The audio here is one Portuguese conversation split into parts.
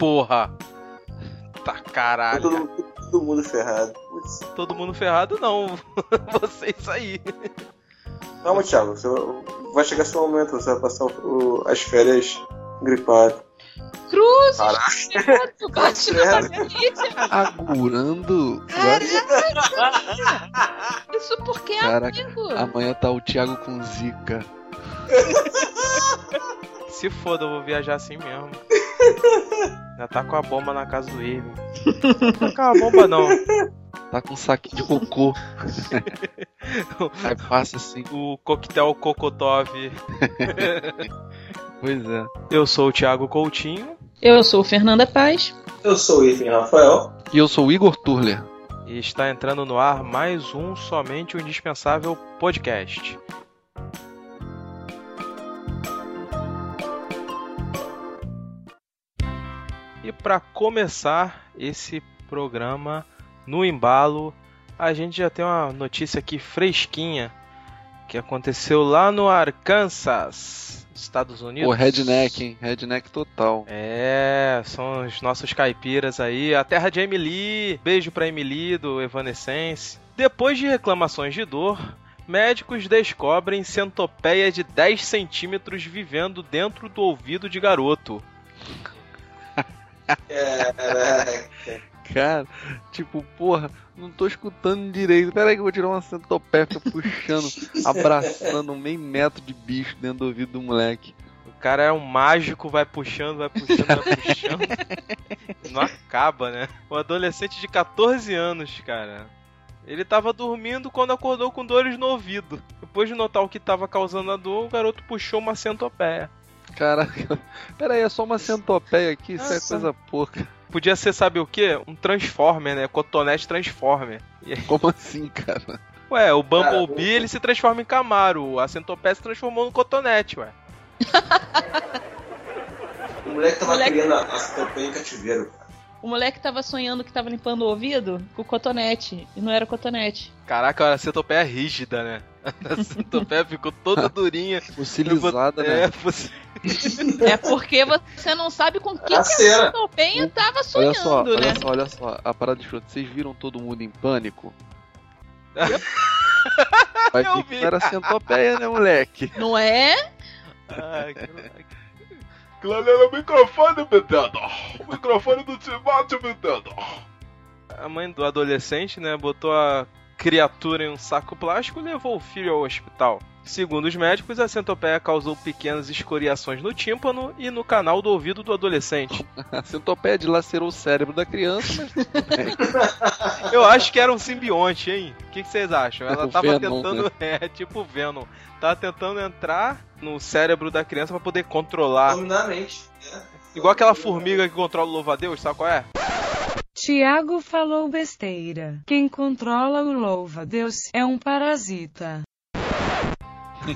Porra! Tá caralho! Todo, todo mundo ferrado. Putz. Todo mundo ferrado não. Vocês aí. Calma, Thiago. Você vai chegar seu momento. Você vai passar o- as férias gripado. Cruz, Caraca. tu bate na família. Agurando. Isso porque é Caraca, amigo. amanhã tá o Thiago com zica. Se foda, eu vou viajar assim mesmo. Já tá com a bomba na casa do Irving. Não tá com a bomba não. Tá com um saquinho de cocô. Aí passa assim. O coquetel Kokotov. Pois é. Eu sou o Thiago Coutinho Eu sou Fernanda Paz. Eu sou o Ethan Rafael. E eu sou o Igor Turler. e está entrando no ar mais um Somente o Indispensável podcast. Para começar esse programa no embalo, a gente já tem uma notícia aqui fresquinha que aconteceu lá no Arkansas, Estados Unidos. Pô, redneck, hein? Redneck total. É, são os nossos caipiras aí. A terra de Emily. Beijo pra Emily do Evanescence. Depois de reclamações de dor, médicos descobrem centopeia de 10 centímetros vivendo dentro do ouvido de garoto. Caraca. Cara, tipo, porra, não tô escutando direito. Pera aí que eu vou tirar uma centopeia, fica puxando, abraçando um meio metro de bicho dentro do ouvido do moleque. O cara é um mágico, vai puxando, vai puxando, vai puxando. Não acaba, né? O adolescente de 14 anos, cara. Ele tava dormindo quando acordou com dores no ouvido. Depois de notar o que tava causando a dor, o garoto puxou uma centopeia. Caraca, pera aí, é só uma centopeia aqui, isso é coisa pouca. Podia ser, sabe o quê? Um Transformer, né? Cotonete Transformer. E aí- Como assim, cara? Ué, o Bumblebee Cara, ele se transforma em Camaro, a Centopeia se transformou no Cotonete, ué. O moleque tava Moleque- criando a, a centopeia em cativeiro. O moleque tava sonhando que tava limpando o ouvido com cotonete. E não era cotonete. Caraca, a Centopeia é rígida, né? A Centopeia ficou toda durinha. Fossilizada, é, né? É porque você não sabe com quem que a centopeia tava Olha sonhando, só, né? olha só, olha só, a parada de chute. Vocês viram todo mundo em pânico? Vai Eu ver que vi. não era centopeia, né, moleque? Não é? Ai, caraca. Galera, o microfone, Betendo! O microfone do Timóteo, Betendo! A mãe do adolescente, né, botou a criatura em um saco plástico e levou o filho ao hospital. Segundo os médicos, a centopeia causou pequenas escoriações no tímpano e no canal do ouvido do adolescente. A centopeia dilacerou o cérebro da criança, mas. Eu acho que era um simbionte, hein? O que, que vocês acham? Ela O tava Venom, tentando. É, tipo Venom. Tava tentando entrar no cérebro da criança pra poder controlar. Dominar a mente. né? Igual aquela formiga que controla o louva-a-Deus, sabe qual é? Tiago falou besteira. Quem controla o louva-Deus é um parasita.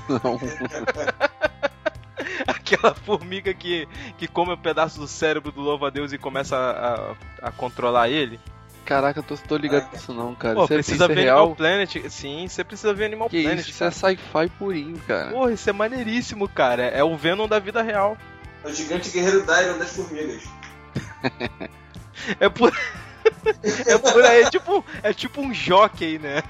Não. Aquela formiga que, que come um pedaço do cérebro do louva-a-Deus e começa a, a, a controlar ele. Caraca, eu tô, tô ligado nisso não, cara. Pô, isso é, precisa é ver real? Animal Planet. Sim, você precisa ver Animal Que Planet. isso, isso é sci-fi purinho, cara. Porra, isso é maneiríssimo, cara. É o Venom da vida real. É o gigante guerreiro Dyron das formigas. É por. é por aí, é tipo, é tipo um jockey, né?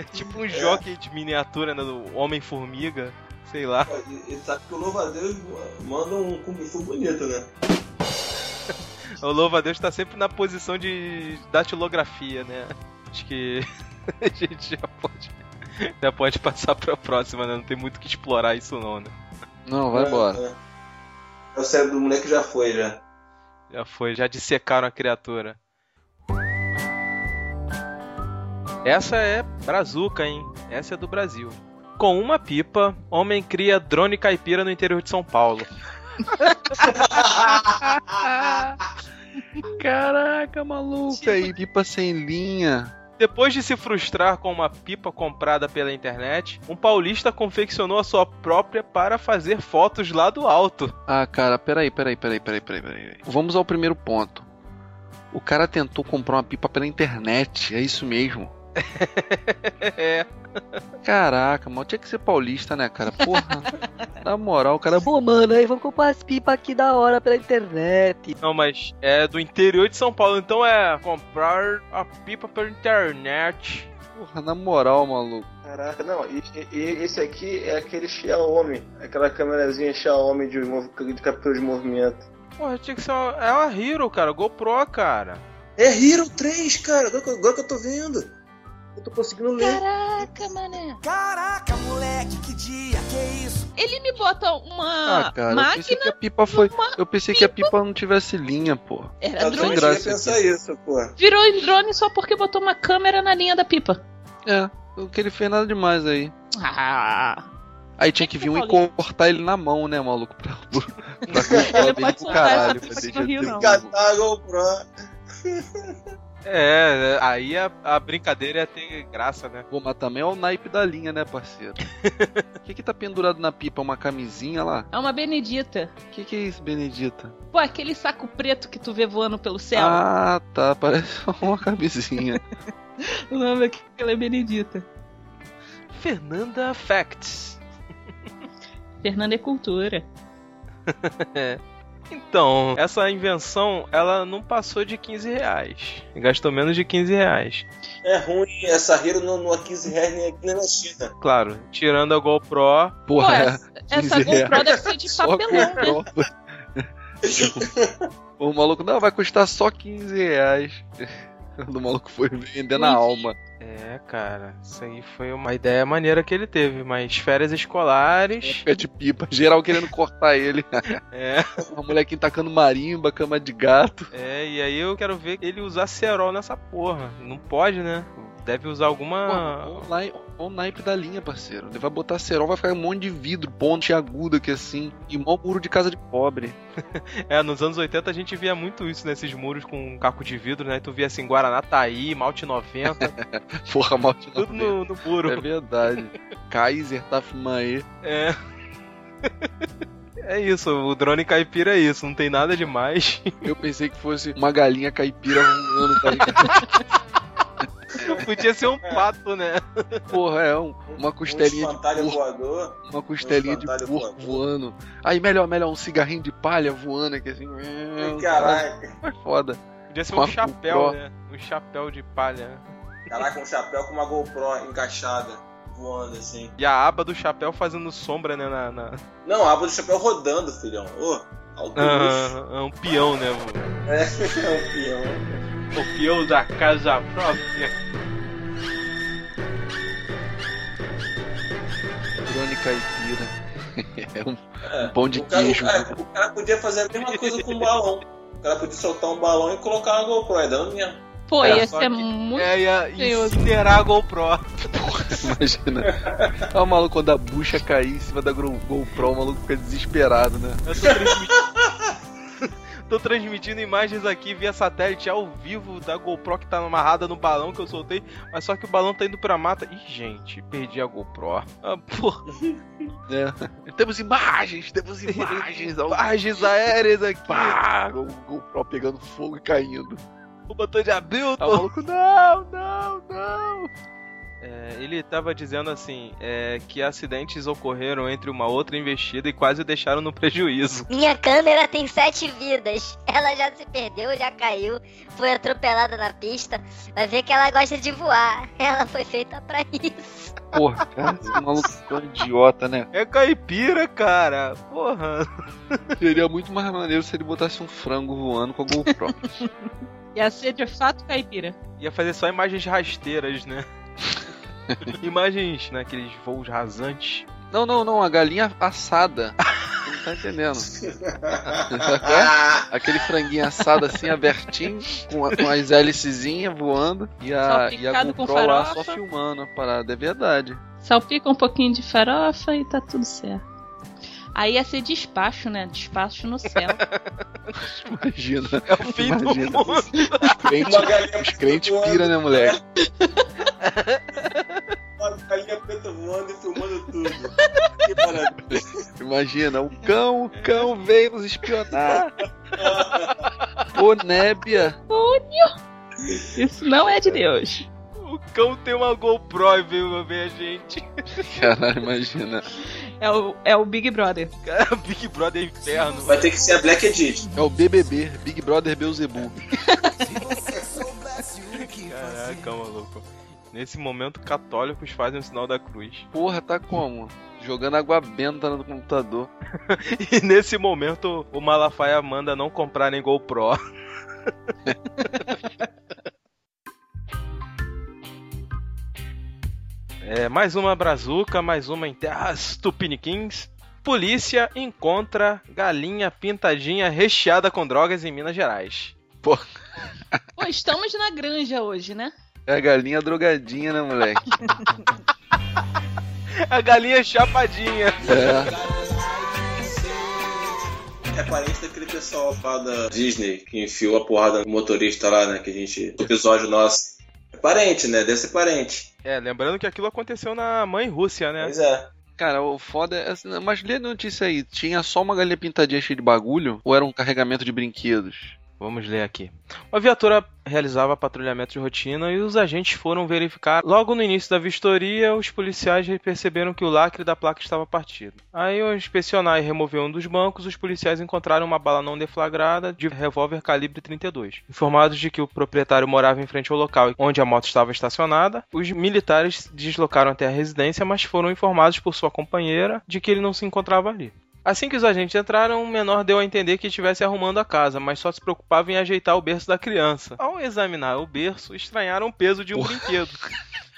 É tipo um jockey de miniatura, né? Do Homem-Formiga. Sei lá. E, e sabe que o louva-a-Deus manda um Kung Fu bonito, né? O louva-a-Deus tá sempre na posição de datilografia, né? Acho que a gente já pode, já pode passar pra próxima, né? Não tem muito o que explorar isso não, né? Não, vai embora. É, é. O cérebro do moleque já foi, já. Já foi, já dissecaram a criatura. Essa é brazuca, hein? Essa é do Brasil. Com uma pipa, homem cria drone caipira no interior de São Paulo. Caraca, maluco. aí, pipa sem linha. Depois de se frustrar com uma pipa comprada pela internet, um paulista confeccionou a sua própria para fazer fotos lá do alto. Ah, cara, peraí, peraí, peraí, peraí, peraí, peraí. Vamos ao primeiro ponto. O cara tentou comprar uma pipa pela internet, é isso mesmo? É. Caraca, mano, tinha que ser paulista, né, cara? Porra. Na moral, o cara. Pô, mano, aí vamos comprar as pipas aqui da hora pela internet. Não, mas é do interior de São Paulo, então é comprar a pipa pela internet. Porra, na moral, maluco. Caraca, não, e, e, esse aqui é aquele Xiaomi, aquela câmerazinha Xiaomi de, de captura de movimento. Porra, tinha que ser uma, é uma Hero, cara, GoPro, cara. É Hero 3, cara, agora que eu tô vendo. Eu tô conseguindo ler. Caraca, mané. Caraca, moleque, que dia, que isso? Ele me bota uma Ah, cara, eu máquina. pensei que a pipa foi. Eu pensei que a pipa não tivesse linha, pô. Era Eu sem também drone. a pensar isso, pô. Virou em drone só porque botou uma câmera na linha da pipa. É, o que ele fez nada demais aí. Ah. Aí tinha que vir um e cortar ele na mão, né, maluco? Pra, pra, pra Ele pode pro caralho. pra pipa deixar não. um- Catar a GoPro. É, aí a, a brincadeira ia ter graça, né? Pô, mas também é o naipe da linha, né, parceiro? O que que tá pendurado na pipa? Uma camisinha lá? É uma Benedita. O que que é isso, Benedita? Pô, aquele saco preto que tu vê voando pelo céu. Ah, tá. Parece uma camisinha. O nome daquela é Benedita. Fernanda Facts. Fernanda é cultura. Então, essa invenção, ela não passou de 15 reais. Gastou menos de 15 reais. É ruim essa Hero não, não é 15 reais nem aqui nem na China. Claro, tirando a GoPro, Pô, Porra, essa, essa 15 reais. GoPro deve ser de papelão, né? O maluco, não, vai custar só 15 reais. O maluco foi vendendo a alma. É, cara, isso aí foi uma ideia maneira que ele teve, mas férias escolares. Pé de pipa, geral querendo cortar ele. É, A molequinha tacando marimba, cama de gato. é, e aí eu quero ver ele usar cerol nessa porra. Não pode, né? Deve usar alguma. Olha o naipe da linha, parceiro. Ele vai botar cerol, vai ficar um monte de vidro, ponte aguda aqui assim. E mó muro de casa de pobre. É, nos anos 80 a gente via muito isso nesses muros com caco de vidro, né? Tu via assim, Guaraná Taí, Malte 90, Porra, mal de tudo no, no muro. É verdade. Kaiser, Tafmae. É. É isso, o drone caipira é isso, não tem nada demais. Eu pensei que fosse uma galinha caipira voando, tá ligado? Podia ser um pato, né? Porra, é um- uma costelinha Um de porco, voador. uma costelinha de espantalho porco voador. voando. Aí melhor, melhor um cigarrinho de palha voando aqui assim. Caraca. É foda. Podia ser Com um a chapéu, GoPro. né? Um chapéu de palha. Caraca, um chapéu com uma GoPro encaixada. Voando assim. E a aba do chapéu fazendo sombra, né? Na, na... Não, a aba do chapéu rodando, filhão. Luxo. Ah, um peão, né? É, é um peão. O peão da casa própria. Drone caipira. É um, É, um pão de o cara, queijo. O cara, o cara podia fazer a mesma coisa com um balão. O cara podia soltar um balão e colocar uma GoPro, é dando mesmo. Pô, É, ia ser muito. É, ia incinerar a GoPro. Imagina. Olha o maluco quando a bucha cair em cima da Go- GoPro, o maluco fica desesperado, né? Eu tô transmitindo... tô transmitindo imagens aqui via satélite ao vivo da GoPro que tá amarrada no balão que eu soltei, mas só que o balão tá indo pra mata. Ih, gente, perdi a GoPro. Ah, porra. É. Temos imagens, temos imagens. Imagens aéreas aqui. Pá, o GoPro pegando fogo e caindo. O botão de Aí o Hamilton. maluco, não, não, não. É, ele tava dizendo assim, é, que acidentes ocorreram entre uma outra investida e quase o deixaram no prejuízo. Minha câmera tem sete vidas. Ela já se perdeu, já caiu, foi atropelada na pista. Vai ver que ela gosta de voar. Ela foi feita pra isso. Porra, cara, esse maluco é tão idiota, né? É caipira, cara. Porra. Seria muito mais maneiro se ele botasse um frango voando com a GoPro. Ia ser de fato caipira. Ia fazer só imagens rasteiras, né? imagens naqueles voos rasantes. não, não, não, a galinha assada. Tá entendendo? É? Aquele franguinho assado assim, abertinho, com, a- com as hélicezinhas voando e a, e a GoPro lá só filmando a parada. É verdade. Salpica um pouquinho de farofa e tá tudo certo. Aí ia ser despacho, né? Despacho no céu. Imagina. É o fim do Imagina. mundo. Os crentes, os crentes pira, né, moleque? Galinha preta voando e filmando tudo. Que maravilha. Imagina, o cão, o cão veio nos espionar. Ô, Nébia. Isso não é de Deus. O cão tem uma GoPro e veio ver a gente. Caralho, imagina. É o, é o Big Brother. Cara, Big Brother é inferno. Vai ter que ser a Black Edit. É o BBB, Big Brother Beelzebub. Caraca, maluco. Nesse momento, católicos fazem o sinal da cruz. Porra, tá como? Jogando água benta no computador. E nesse momento, o Malafaia manda não comprar nem GoPro. É, mais uma brazuca, mais uma em terras tupiniquins. Polícia encontra galinha pintadinha recheada com drogas em Minas Gerais. Pô, estamos na granja hoje, né? É a galinha drogadinha, né, moleque? A galinha chapadinha. É. É parente daquele pessoal lá da Disney que enfiou a porrada no motorista lá, né? Que a gente. O episódio nosso. É parente, né? Deve ser parente. É, lembrando que aquilo aconteceu na mãe Rússia, né? Pois é. Cara, o foda é. assim, Mas lê a notícia aí. Tinha só uma galinha pintadinha cheia de bagulho? Ou era um carregamento de brinquedos? Vamos ler aqui. Uma viatura realizava patrulhamento de rotina e os agentes foram verificar. Logo no início da vistoria, os policiais perceberam que o lacre da placa estava partido. Aí, ao inspecionar e remover um dos bancos, os policiais encontraram uma bala não deflagrada de revólver calibre 32. Informados de que o proprietário morava em frente ao local onde a moto estava estacionada, os militares deslocaram até a residência, mas foram informados por sua companheira de que ele não se encontrava ali. Assim que os agentes entraram, o menor deu a entender que estivesse arrumando a casa, mas só se preocupava em ajeitar o berço da criança. Ao examinar o berço, estranharam o peso de um brinquedo.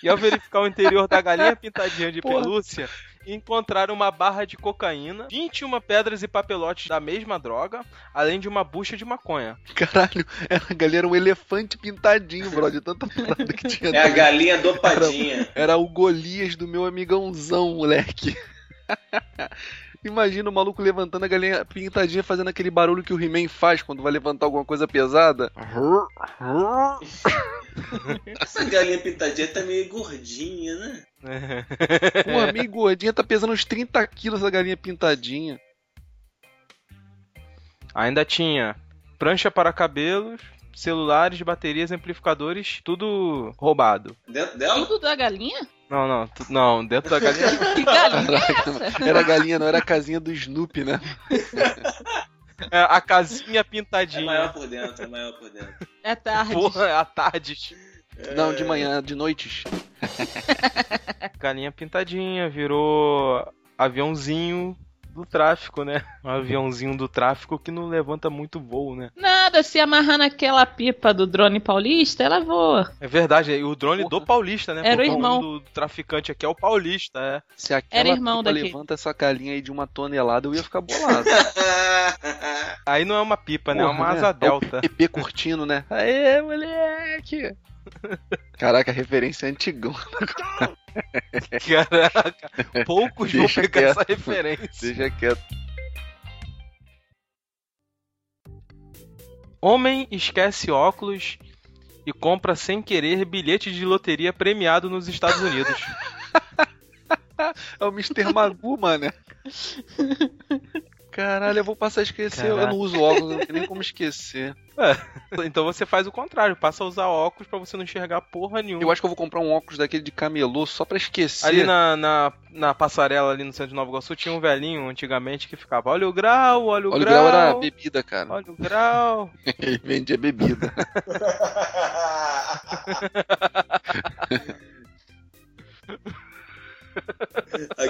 E ao verificar o interior da galinha pintadinha de Porra. pelúcia, encontraram uma barra de cocaína, 21 pedras e papelotes da mesma droga, além de uma bucha de maconha. Caralho, era a galinha era um elefante pintadinho, bro, de tanta parada que tinha. É a galinha dopadinha. Era o Golias do meu amigãozão, moleque. Imagina o maluco levantando a galinha pintadinha fazendo aquele barulho que o He-Man faz quando vai levantar alguma coisa pesada. Essa galinha pintadinha tá meio gordinha, né? Pô, meio gordinha, tá pesando uns 30 quilos essa galinha pintadinha. Ainda tinha prancha para cabelos, celulares, baterias, amplificadores, tudo roubado. Dentro dela? Tudo da galinha? Não, não, tu- não, dentro da galinha. Que galinha é essa? Era a galinha, não era a casinha do Snoopy, né? É, a casinha É pintadinha. maior por dentro, é maior por dentro. É tarde. Porra, à tarde. Não, de manhã, de noites. Galinha pintadinha, virou aviãozinho do tráfico, né? Um aviãozinho do tráfico que não levanta muito voo, né? Nada, se amarrar naquela pipa do drone paulista, ela voa. É verdade, e o drone Porra. do paulista, né? Era o Porque irmão. do, do traficante aqui é o paulista, é. Se aquela Era irmão pipa daqui. levanta essa galinha aí de uma tonelada, eu ia ficar bolado. Aí não é uma pipa, né? É Porra, uma né? asa É o delta. PP curtindo, né? Aê, moleque! Caraca, a referência é antigão. Caraca, poucos vão pegar quieto. essa referência. Deixa quieto. Homem esquece óculos e compra sem querer bilhete de loteria premiado nos Estados Unidos. É o Mr. Magoo, mano. Caralho, eu vou passar a esquecer. Eu Caraca. não uso óculos, não tem nem como esquecer. então você faz o contrário, passa a usar óculos pra você não enxergar porra nenhuma. Eu acho que eu vou comprar um óculos daquele de camelô só pra esquecer. Ali na, na, na passarela ali no centro de Nova Iguaçu tinha um velhinho antigamente que ficava olha o grau, olha o Olha, o grau. grau era bebida, cara. Olha o grau. Ele vendia bebida.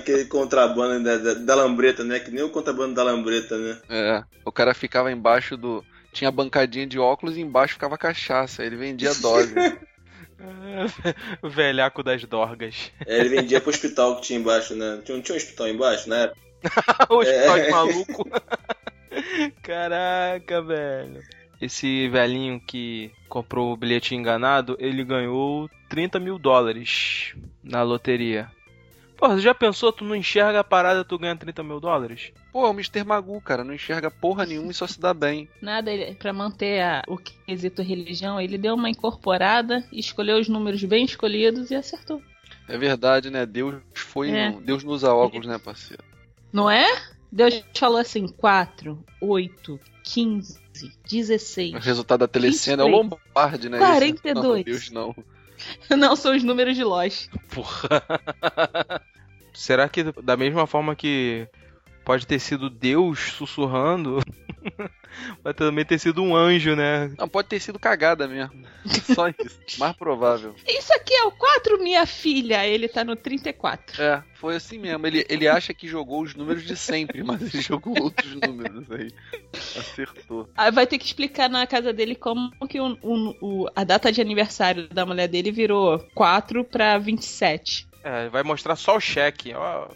Aquele contrabando da, da, da lambreta, né? Que nem o contrabando da lambreta, né? É. O cara ficava embaixo do. Tinha bancadinha de óculos e embaixo ficava cachaça. Ele vendia dose. o velhaco das dorgas. É, ele vendia pro hospital que tinha embaixo, né? Tinha, tinha um hospital embaixo, né? o hospital de maluco. Caraca, velho. Esse velhinho que comprou o bilhete enganado, ele ganhou 30 mil dólares na loteria. Porra, você já pensou, tu não enxerga a parada, tu ganha 30 mil dólares? Pô, é o Mr. Magoo, cara, não enxerga porra nenhuma e só se dá bem. Nada, ele, pra manter a, o quesito religião, ele deu uma incorporada, escolheu os números bem escolhidos e acertou. É verdade, né? Deus foi. É. no- Deus não usa óculos, né, parceiro? Não é? Deus falou assim: 4, 8, 15, 16. O resultado da telecena é o 23. Lombardi, né? 42. Esse- Não, Deus não. Não são os números de Lost. Porra. Será que da mesma forma que pode ter sido Deus sussurrando, vai também ter sido um anjo, né? Não, pode ter sido cagada mesmo. Só isso. Mais provável. Isso aqui é o 4, minha filha. Ele tá no 34. É, foi assim mesmo. Ele, ele acha que jogou os números de sempre, mas ele jogou outros números aí. Acertou. Aí vai ter que explicar na casa dele como que o, o- o- a data de aniversário da mulher dele virou 4 pra 27. É, vai mostrar só o cheque. Ó,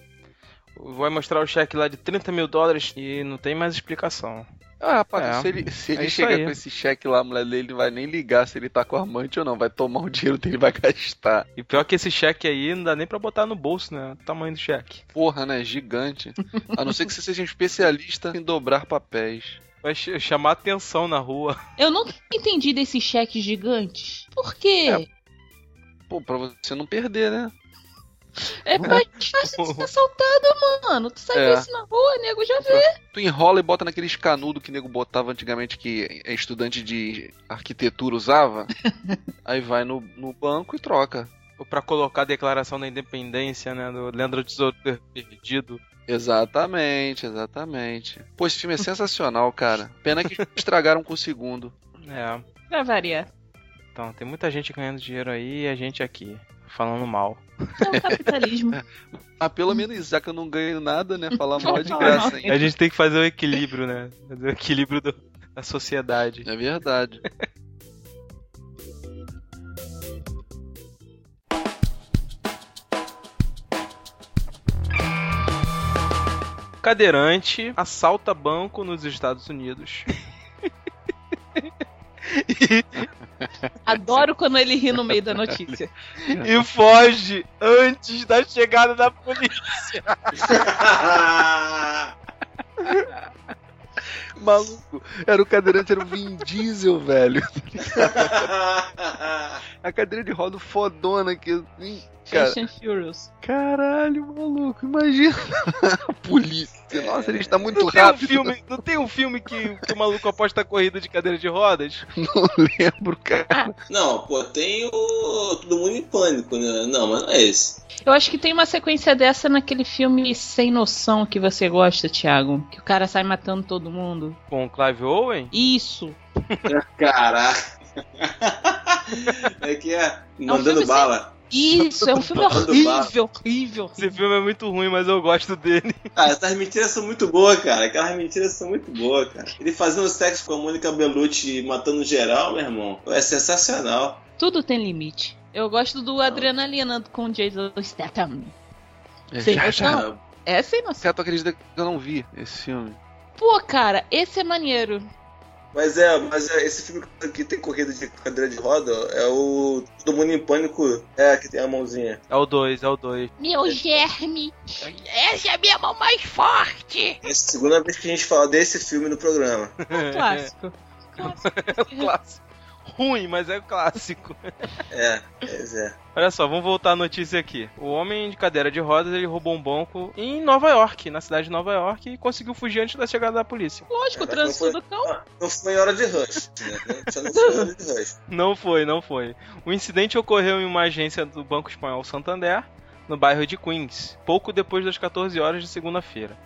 vai mostrar o cheque lá de 30 mil dólares e não tem mais explicação. Ah, rapaz, É, se ele, se é ele isso chegar com esse cheque lá, a mulher dele não vai nem ligar se ele tá com amante ou não. Vai tomar o dinheiro dele e vai gastar. E pior que esse cheque aí não dá nem pra botar no bolso, né? O tamanho do cheque. Porra, né? Gigante. A não ser que você seja um especialista em dobrar papéis. Vai ch- chamar atenção na rua. Eu nunca entendi desses cheques gigantes. Por quê? É. Pô, pra você não perder, né? É, mais fácil de ser assaltado, mano. Tu sai É. isso na rua, nego já vê. Tu enrola e bota naqueles canudo que o nego botava antigamente que é estudante de arquitetura usava. aí vai no, no banco e troca. Ou pra colocar a declaração da independência, né? Do Leandro Tesouro Perdido. Exatamente, exatamente. Pô, esse filme é sensacional, cara. Pena que estragaram com o segundo. É. Pra variar. Então, tem muita gente ganhando dinheiro aí e a gente aqui, falando mal. É o capitalismo. Ah, pelo menos já que eu não ganho nada, né? Falar mal é de graça, hein? A gente tem que fazer o equilíbrio, né? Fazer o equilíbrio do- da sociedade. É verdade. Cadeirante assalta banco nos Estados Unidos. Adoro quando ele ri no meio da notícia. e foge antes da chegada da polícia. Maluco, era o cadeirante, era o Vin Diesel, velho. A cadeira de roda fodona aqui, assim. Cara, Fast and Furious. caralho, maluco, imagina. A polícia. Nossa, ele está muito Não tem, um rápido. filme, não tem um filme que, que o maluco aposta a corrida de cadeira de rodas? Não lembro, cara. Não, pô, tem o Todo Mundo em Pânico, né? Não, mas não é esse. Eu acho que tem uma sequência dessa naquele filme Sem Noção que você gosta, Thiago. Que o cara sai matando todo mundo. Com o Clive Owen? Isso. Caraca. É que é mandando filme sem- bala. Isso, é um filme horrível, horrível. Esse filme é muito ruim, mas eu gosto dele. Ah, essas mentiras são muito boas, cara. Aquelas mentiras são muito boas, cara. Ele fazendo sexo com a Mônica Bellucci e matando geral, meu irmão. É sensacional. Tudo tem limite. Eu gosto do Adrenalina com Jason Statham. É, Sem já, já. É sem noção. Cara, tu acredita que eu não vi esse filme? Pô, cara, esse é maneiro. Mas é, mas é, esse filme que tem corrida de cadeira de roda é o Todo Mundo em Pânico. É, que tem a mãozinha. É o 2, é o 2. Meu germe. Essa é a minha mão mais forte. Essa é a segunda vez que a gente fala desse filme no programa. Um clássico. Clássico. É o clássico. Ruim, mas é o clássico. É, pois é. Olha só, vamos voltar à notícia aqui. O homem de cadeira de rodas, ele roubou um banco em Nova York, na cidade de Nova York, e conseguiu fugir antes da chegada da polícia. Lógico, o Caraca, trânsito não do foi- cão. Ah, Não foi em hora de rush. Né? Só não foi hora de rush. Não foi, não foi. O incidente ocorreu em uma agência do Banco Espanhol Santander, no bairro de Queens, pouco depois das 14 horas de segunda-feira.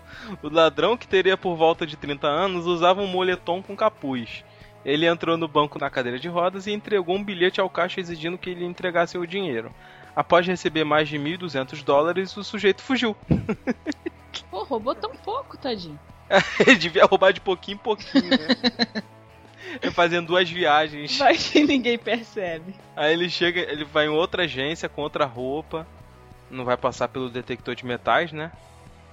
O ladrão, que teria por volta de 30 anos, usava um moletom com capuz. Ele entrou no banco na cadeira de rodas e entregou um bilhete ao caixa exigindo que ele entregasse o dinheiro. Após receber mais de 1.200 dólares, o sujeito fugiu. Pô, roubou tão pouco, tadinho. Ele devia roubar de pouquinho em pouquinho, né? É Fazendo duas viagens. Vai que ninguém percebe. Aí ele chega, ele vai em outra agência com outra roupa. Não vai passar pelo detector de metais, né?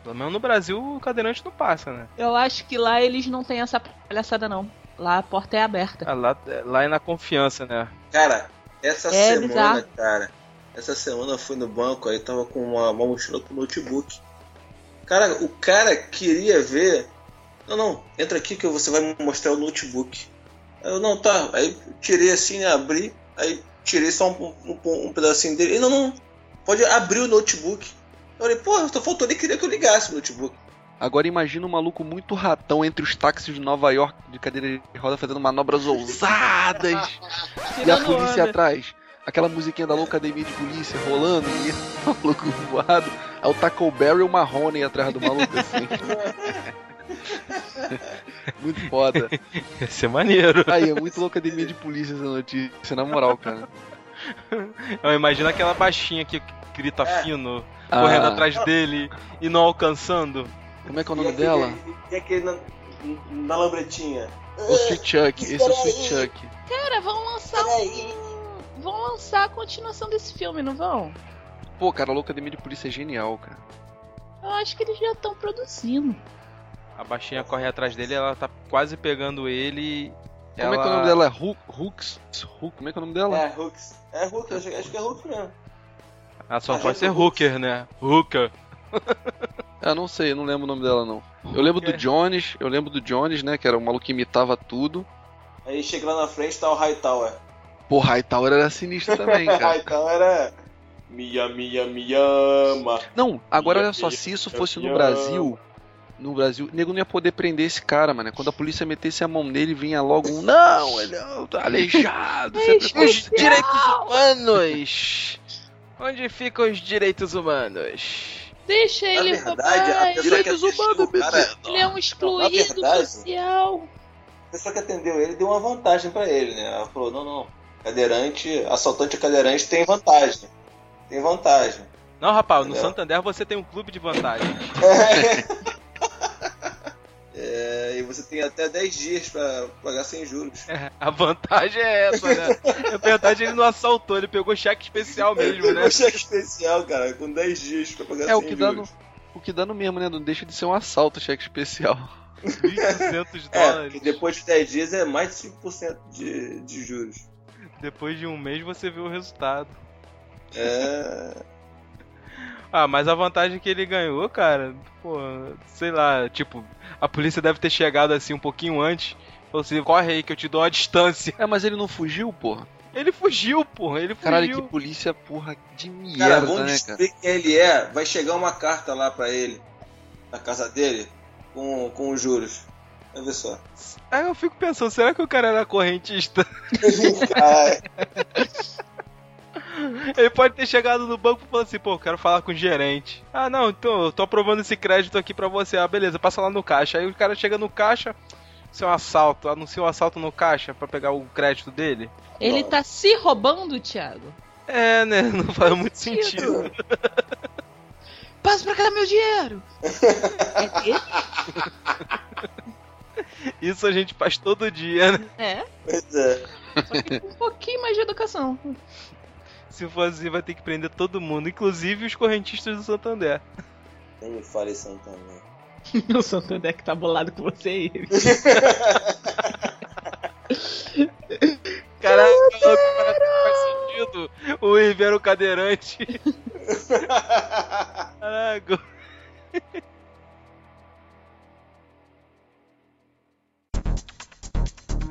Pelo menos no Brasil o cadeirante não passa, né? Eu acho que lá eles não têm essa palhaçada, não. Lá a porta é aberta. Ah, lá, lá é na confiança, né? Cara, essa É semana, bizarro. cara, essa semana eu fui no banco, aí tava com uma, uma mochila com notebook. Cara, o cara queria ver. Não, não, entra aqui que você vai me mostrar o notebook. Eu, não, tá. Aí tirei assim, né, abri, aí tirei só um, um, um pedacinho dele. Ele, não, não, pode abrir o notebook. Eu falei, pô, só faltou ele queria que eu ligasse o notebook. Agora imagina um maluco muito ratão entre os táxis de Nova York de cadeira de roda fazendo manobras ousadas e a polícia onda. atrás. Aquela musiquinha da louca academia de polícia rolando e o maluco voado. Aí o Taco Bell e o Marrone atrás do maluco assim. muito foda. Ia ser maneiro. Aí, é muito louca academia de polícia essa notícia, na moral, cara. Eu imagino aquela baixinha que grita É. fino, Ah. correndo atrás dele e não alcançando. Como é que é o E nome aquele- dela? E aquele na, na lambretinha. O Sweet Chuck. Esse é o Sweet Chuck. Cara, vão lançar um... Vão lançar a continuação desse filme, não vão? Pô, cara, a louca academia de polícia é genial, cara. Eu acho que eles já estão produzindo. A baixinha corre atrás dele, ela tá quase pegando ele. Como é que é o nome dela? É Hook? Hooks? Hook? Como é que é o nome dela? É, Hooks. É Hooks, acho, acho que é Hooks mesmo. Ah, só Ah, pode é ser do Hooker, né? Hooker. Ah, não sei, eu não lembro o nome dela não. Eu lembro do Jones, eu lembro do Jones, né? Que era um maluco que imitava tudo. Aí chega lá na frente tá o Hightower. Pô, Hightower era sinistro também, cara. Hightower é. Mia, mia, me ama. Não, agora Ia- olha só, ia- se isso fosse no Brasil, no Brasil, o nego não ia poder prender esse cara, mano. Quando a polícia metesse a mão nele, vinha logo um. Não, ele é tá aleijado. Os direitos humanos! Onde ficam os direitos humanos? Deixa Na ele verdade, roubar. Direitos humanos, cara, Ele é um excluído verdade- social. a pessoa que atendeu ele deu uma vantagem pra ele, né? Ela falou, não, não, cadeirante, assaltante cadeirante tem vantagem. Tem vantagem. Não, rapaz, no Entendeu? Santander você tem um clube de vantagem. É, e você tem até 10 dias pra pagar sem juros. É, a vantagem é essa, né? Na verdade, ele não assaltou, ele pegou cheque especial mesmo, né? Um cheque especial, cara, com 10 dias pra pagar É o sem que dá no, juros. o que dá no mesmo, né? Não deixa de ser um assalto cheque especial. 1.200 É, dólares. que depois de 10 dias é mais de 5% de, de juros. Depois de um mês você vê o resultado. É. Ah, mas a vantagem que ele ganhou, cara, pô, sei lá, tipo, a polícia deve ter chegado assim um pouquinho antes. Falou assim, corre aí que eu te dou a distância. É, mas ele não fugiu, porra. Ele fugiu, porra, ele Caralho, fugiu. que polícia, porra, de Cara, merda, vamos né, cara? descobrir quem ele é. Vai chegar uma carta lá pra ele, na casa dele, com, com os juros. Vai ver só. Aí eu fico pensando, será que o cara era correntista? Ai, Ele pode ter chegado no banco e falou assim, pô, quero falar com o gerente. Ah, não, então, eu tô aprovando esse crédito aqui pra você. Ah, beleza, passa lá no caixa. Aí o cara chega no caixa, isso é um assalto, anuncia um assalto no caixa pra pegar o crédito dele. Ele tá se roubando, Thiago. É, né, não faz muito sentido. Passa pra cá meu dinheiro. é quê? Isso a gente faz todo dia, né? É. pois é. Só que com um pouquinho mais de educação. Se for assim, vai ter que prender todo mundo, inclusive os correntistas do Santander. Nem me fale também. O Santander que tá bolado com você e ele. Caraca, faz sentido. O era o cadeirante. Caraca.